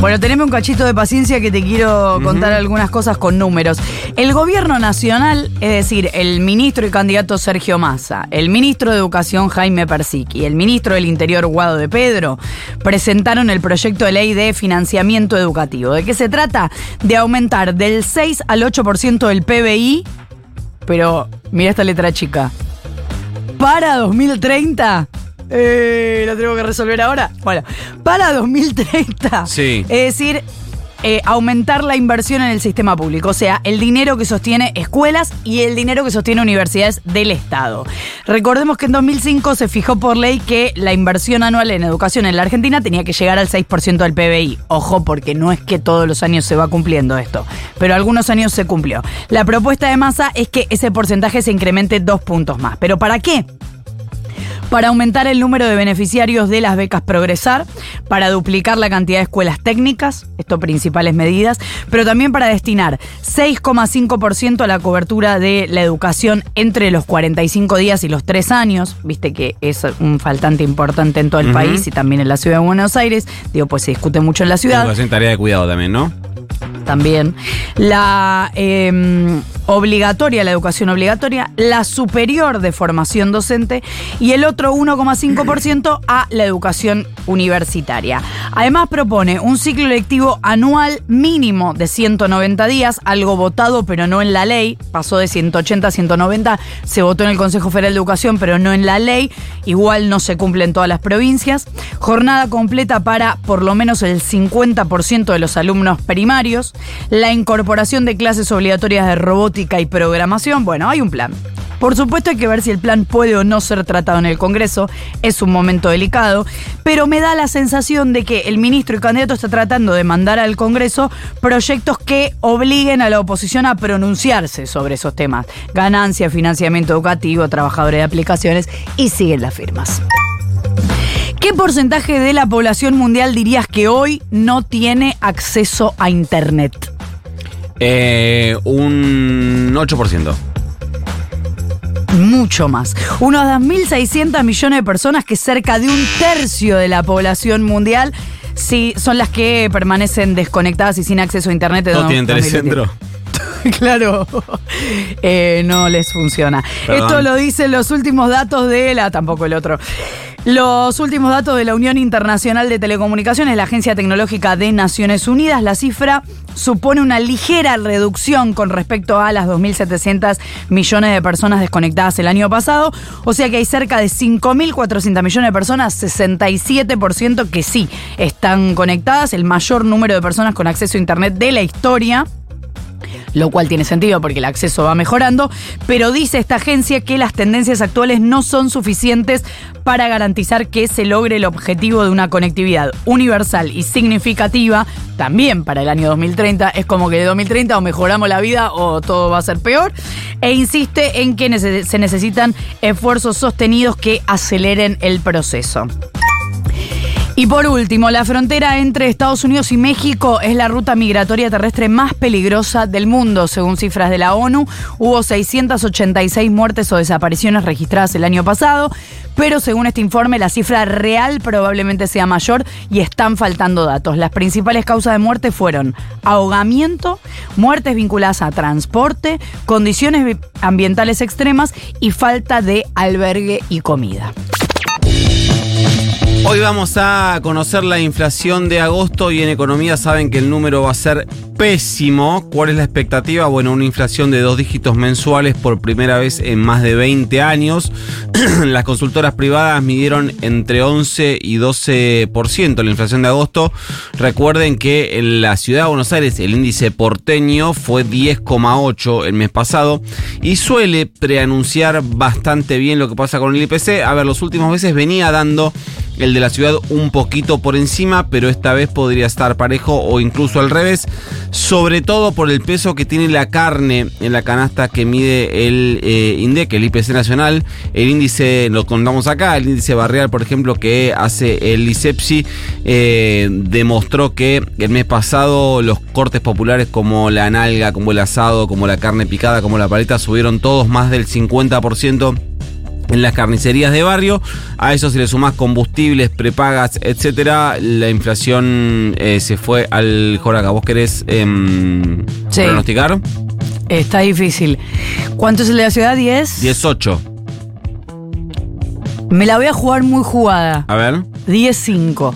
Bueno, tenemos un cachito de paciencia que te quiero contar algunas cosas con números. El gobierno nacional, es decir, el ministro y candidato Sergio Massa, el ministro de Educación Jaime Persic y el ministro del Interior Guado de Pedro, presentaron el proyecto de ley de financiamiento educativo. ¿De qué se trata? De aumentar del 6 al 8% del PBI, pero mira esta letra chica. Para 2030 eh, lo tengo que resolver ahora. Bueno, para 2030. Sí. Es decir, eh, aumentar la inversión en el sistema público, o sea, el dinero que sostiene escuelas y el dinero que sostiene universidades del Estado. Recordemos que en 2005 se fijó por ley que la inversión anual en educación en la Argentina tenía que llegar al 6% del PBI. Ojo, porque no es que todos los años se va cumpliendo esto, pero algunos años se cumplió. La propuesta de masa es que ese porcentaje se incremente dos puntos más. ¿Pero para qué? Para aumentar el número de beneficiarios de las becas Progresar, para duplicar la cantidad de escuelas técnicas, esto principales medidas, pero también para destinar 6,5% a la cobertura de la educación entre los 45 días y los 3 años, viste que es un faltante importante en todo el país y también en la ciudad de Buenos Aires, digo, pues se discute mucho en la ciudad. Educación, tarea de cuidado también, ¿no? también, la eh, obligatoria, la educación obligatoria, la superior de formación docente y el otro 1,5% a la educación universitaria. Además propone un ciclo lectivo anual mínimo de 190 días, algo votado pero no en la ley, pasó de 180 a 190, se votó en el Consejo Federal de Educación pero no en la ley, igual no se cumple en todas las provincias, jornada completa para por lo menos el 50% de los alumnos primarios, la incorporación de clases obligatorias de robótica y programación. Bueno, hay un plan. Por supuesto hay que ver si el plan puede o no ser tratado en el Congreso, es un momento delicado, pero me da la sensación de que el ministro y candidato está tratando de mandar al Congreso proyectos que obliguen a la oposición a pronunciarse sobre esos temas. Ganancia, financiamiento educativo, trabajadores de aplicaciones y siguen las firmas. ¿Qué porcentaje de la población mundial dirías que hoy no tiene acceso a Internet? Eh, un 8%. Mucho más. Unos 2.600 millones de personas, que cerca de un tercio de la población mundial, sí, son las que permanecen desconectadas y sin acceso a Internet. de ¿No tienen 2020. telecentro? claro, Eh, no les funciona. Perdón. Esto lo dicen los últimos datos de la, tampoco el otro. Los últimos datos de la Unión Internacional de Telecomunicaciones, la Agencia Tecnológica de Naciones Unidas, la cifra supone una ligera reducción con respecto a las 2.700 millones de personas desconectadas el año pasado. O sea que hay cerca de 5.400 millones de personas, 67% que sí están conectadas, el mayor número de personas con acceso a Internet de la historia lo cual tiene sentido porque el acceso va mejorando, pero dice esta agencia que las tendencias actuales no son suficientes para garantizar que se logre el objetivo de una conectividad universal y significativa también para el año 2030. Es como que de 2030 o mejoramos la vida o todo va a ser peor. E insiste en que se necesitan esfuerzos sostenidos que aceleren el proceso. Y por último, la frontera entre Estados Unidos y México es la ruta migratoria terrestre más peligrosa del mundo, según cifras de la ONU. Hubo 686 muertes o desapariciones registradas el año pasado, pero según este informe la cifra real probablemente sea mayor y están faltando datos. Las principales causas de muerte fueron ahogamiento, muertes vinculadas a transporte, condiciones ambientales extremas y falta de albergue y comida. Hoy vamos a conocer la inflación de agosto y en economía saben que el número va a ser pésimo. ¿Cuál es la expectativa? Bueno, una inflación de dos dígitos mensuales por primera vez en más de 20 años. Las consultoras privadas midieron entre 11 y 12% la inflación de agosto. Recuerden que en la ciudad de Buenos Aires el índice porteño fue 10,8 el mes pasado y suele preanunciar bastante bien lo que pasa con el IPC. A ver, los últimos meses venía dando el de la ciudad un poquito por encima, pero esta vez podría estar parejo o incluso al revés, sobre todo por el peso que tiene la carne en la canasta que mide el eh, INDEC, el IPC nacional, el índice, lo contamos acá, el índice barrial, por ejemplo, que hace el ISEPSI, eh, demostró que el mes pasado los cortes populares como la nalga, como el asado, como la carne picada, como la paleta, subieron todos más del 50% en las carnicerías de barrio. A eso si le sumás combustibles, prepagas, etcétera, la inflación eh, se fue al Joraca. ¿Vos querés em, Sí. pronosticar? Está difícil. ¿Cuánto es el de la ciudad? ¿10? 18. Me la voy a jugar muy jugada. A ver. 10-5.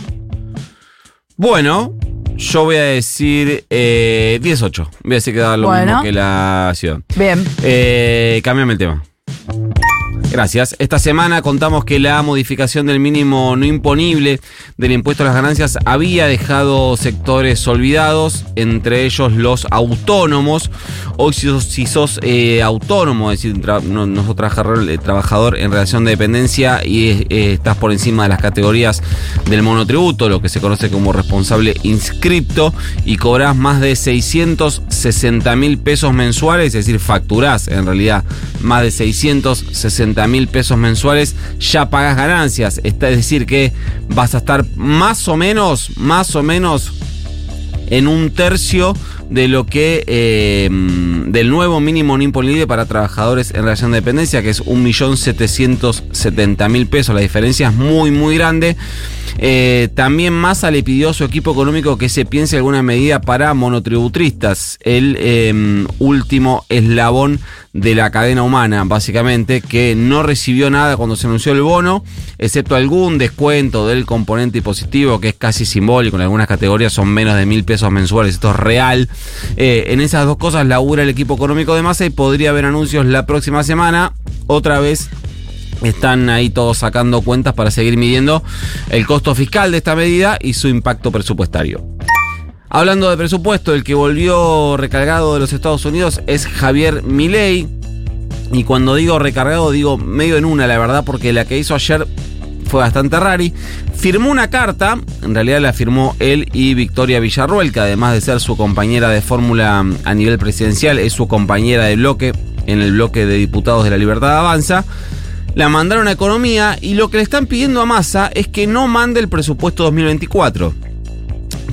Bueno, yo voy a decir eh, 18. Voy a decir que da lo Bueno. mismo que la ciudad. Bien. Eh, cámbiame el tema. Gracias. Esta semana contamos que la modificación del mínimo no imponible del impuesto a las ganancias había dejado sectores olvidados, entre ellos los autónomos. Hoy si sos, si sos, eh, autónomo, es decir, tra- no, no sos trabajador, eh, en relación de dependencia y eh, estás por encima de las categorías del monotributo, lo que se conoce como responsable inscripto, y cobrás más de 660 mil pesos mensuales, es decir, facturás en realidad más de 660 mil pesos mensuales, ya pagas ganancias. Es decir, que vas a estar más o menos, más o menos en un tercio de lo que eh, del nuevo mínimo no imponible para trabajadores en relación de dependencia, que es 1.770.000 pesos. La diferencia es muy, muy grande. Eh, también Massa le pidió a su equipo económico que se piense alguna medida para monotributistas, el eh, último eslabón de la cadena humana, básicamente, que no recibió nada cuando se anunció el bono, excepto algún descuento del componente impositivo, que es casi simbólico, en algunas categorías son menos de mil pesos mensuales, esto es real. Eh, en esas dos cosas labura el equipo económico de Massa y podría haber anuncios la próxima semana, otra vez están ahí todos sacando cuentas para seguir midiendo el costo fiscal de esta medida y su impacto presupuestario. Hablando de presupuesto, el que volvió recargado de los Estados Unidos es Javier Milei. Y cuando digo recargado, digo medio en una, la verdad, porque la que hizo ayer fue bastante rari. Firmó una carta, en realidad la firmó él y Victoria Villarruel, que además de ser su compañera de fórmula a nivel presidencial, es su compañera de bloque en el bloque de diputados de la Libertad Avanza. La mandaron a Economía y lo que le están pidiendo a Massa es que no mande el presupuesto 2024.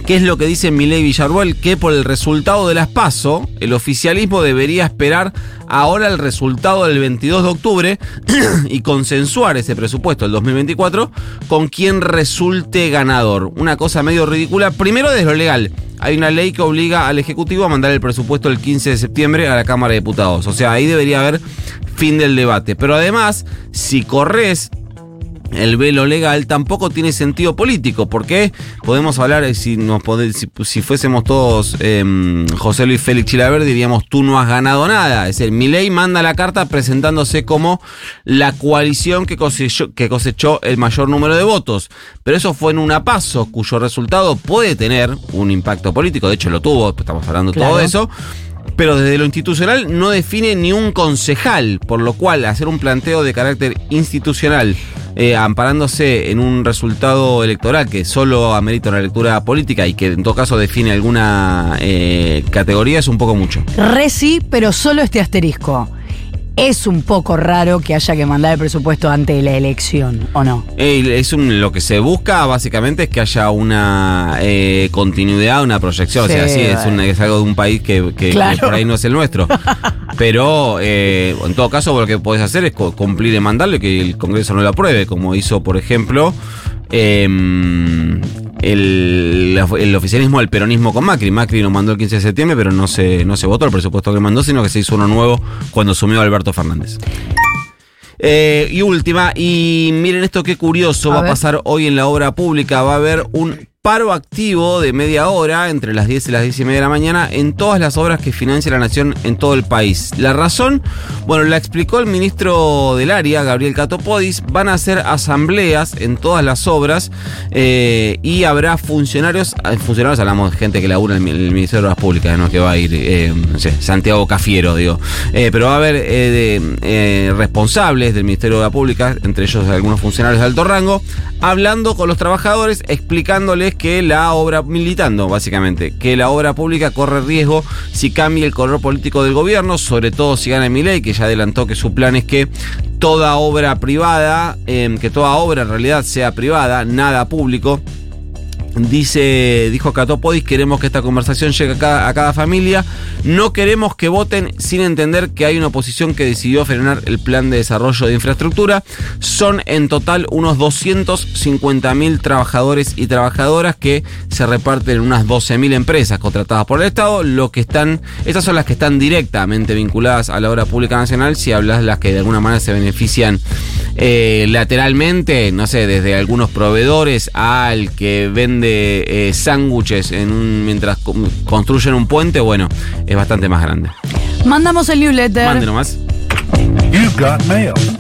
¿Qué es lo que dice Milei Villarruel? Que por el resultado de las PASO, el oficialismo debería esperar ahora el resultado del 22 de octubre y consensuar ese presupuesto del 2024 con quien resulte ganador. Una cosa medio ridícula. Primero desde lo legal. Hay una ley que obliga al Ejecutivo a mandar el presupuesto el 15 de septiembre a la Cámara de Diputados. O sea, ahí debería haber fin del debate. Pero además, si corres el velo legal tampoco tiene sentido político, porque podemos hablar, eh, si nos si, si fuésemos todos eh, José Luis Félix Chilaver, diríamos tú no has ganado nada. Es decir, Milei manda la carta presentándose como la coalición que cosechó, que cosechó el mayor número de votos. Pero eso fue en una paso, cuyo resultado puede tener un impacto político, de hecho lo tuvo, estamos hablando de todo eso. Pero desde lo institucional no define ni un concejal, por lo cual hacer un planteo de carácter institucional eh, amparándose en un resultado electoral que solo amerita una lectura política y que en todo caso define alguna eh, categoría es un poco mucho. Re sí, pero solo este asterisco. Es un poco raro que haya que mandar el presupuesto antes de la elección, ¿o no? Eh, es un- lo que se busca básicamente es que haya una eh, continuidad, una proyección. o sea, Sí, es, un- es algo de un país que, que- que Claro. por ahí no es el nuestro. Pero eh, en todo caso, lo que podés hacer es cumplir y mandarlo y que el Congreso no lo apruebe, como hizo, por ejemplo, em, el, el oficialismo del peronismo con Macri. Macri lo mandó el 15 de septiembre, pero no se, no se votó el presupuesto que mandó, sino que se hizo uno nuevo cuando asumió Alberto Fernández. Eh, y última, y miren esto qué curioso, A va a pasar hoy en la obra pública, va a haber un paro activo de media hora entre las 10 y las 10 y media de la mañana en todas las obras que financia la nación en todo el país. La razón, bueno, la explicó el ministro del área, Gabriel Catopodis. Van a hacer asambleas en todas las obras eh, y habrá funcionarios, eh, funcionarios hablamos de gente que labura en el Ministerio de Obras Públicas, ¿no? que va a ir, eh, Santiago Cafiero, digo. Pero va a haber responsables del Ministerio de Obras Públicas, entre ellos algunos funcionarios de alto rango, hablando con los trabajadores, explicándoles que la obra, militando básicamente, que la obra pública corre riesgo si cambia el color político del gobierno, sobre todo si gana Milei, que ya adelantó que su plan es que toda obra privada, eh, que toda obra en realidad sea privada, nada público. Dice, dijo Catopodis, queremos que esta conversación llegue a cada, familia. No queremos que voten sin entender que hay una oposición que decidió frenar el plan de desarrollo de infraestructura. Son en total unos 250 mil trabajadores y trabajadoras que se reparten en unas 12 mil empresas contratadas por el Estado. Lo que están, estas son las que están directamente vinculadas a la obra pública nacional. Si hablas de las que de alguna manera se benefician eh, lateralmente, no sé, desde algunos proveedores al que vende eh, sándwiches en un, mientras construyen un puente, bueno, es bastante más grande. Mandamos el newsletter. Mande nomás. You've got mail.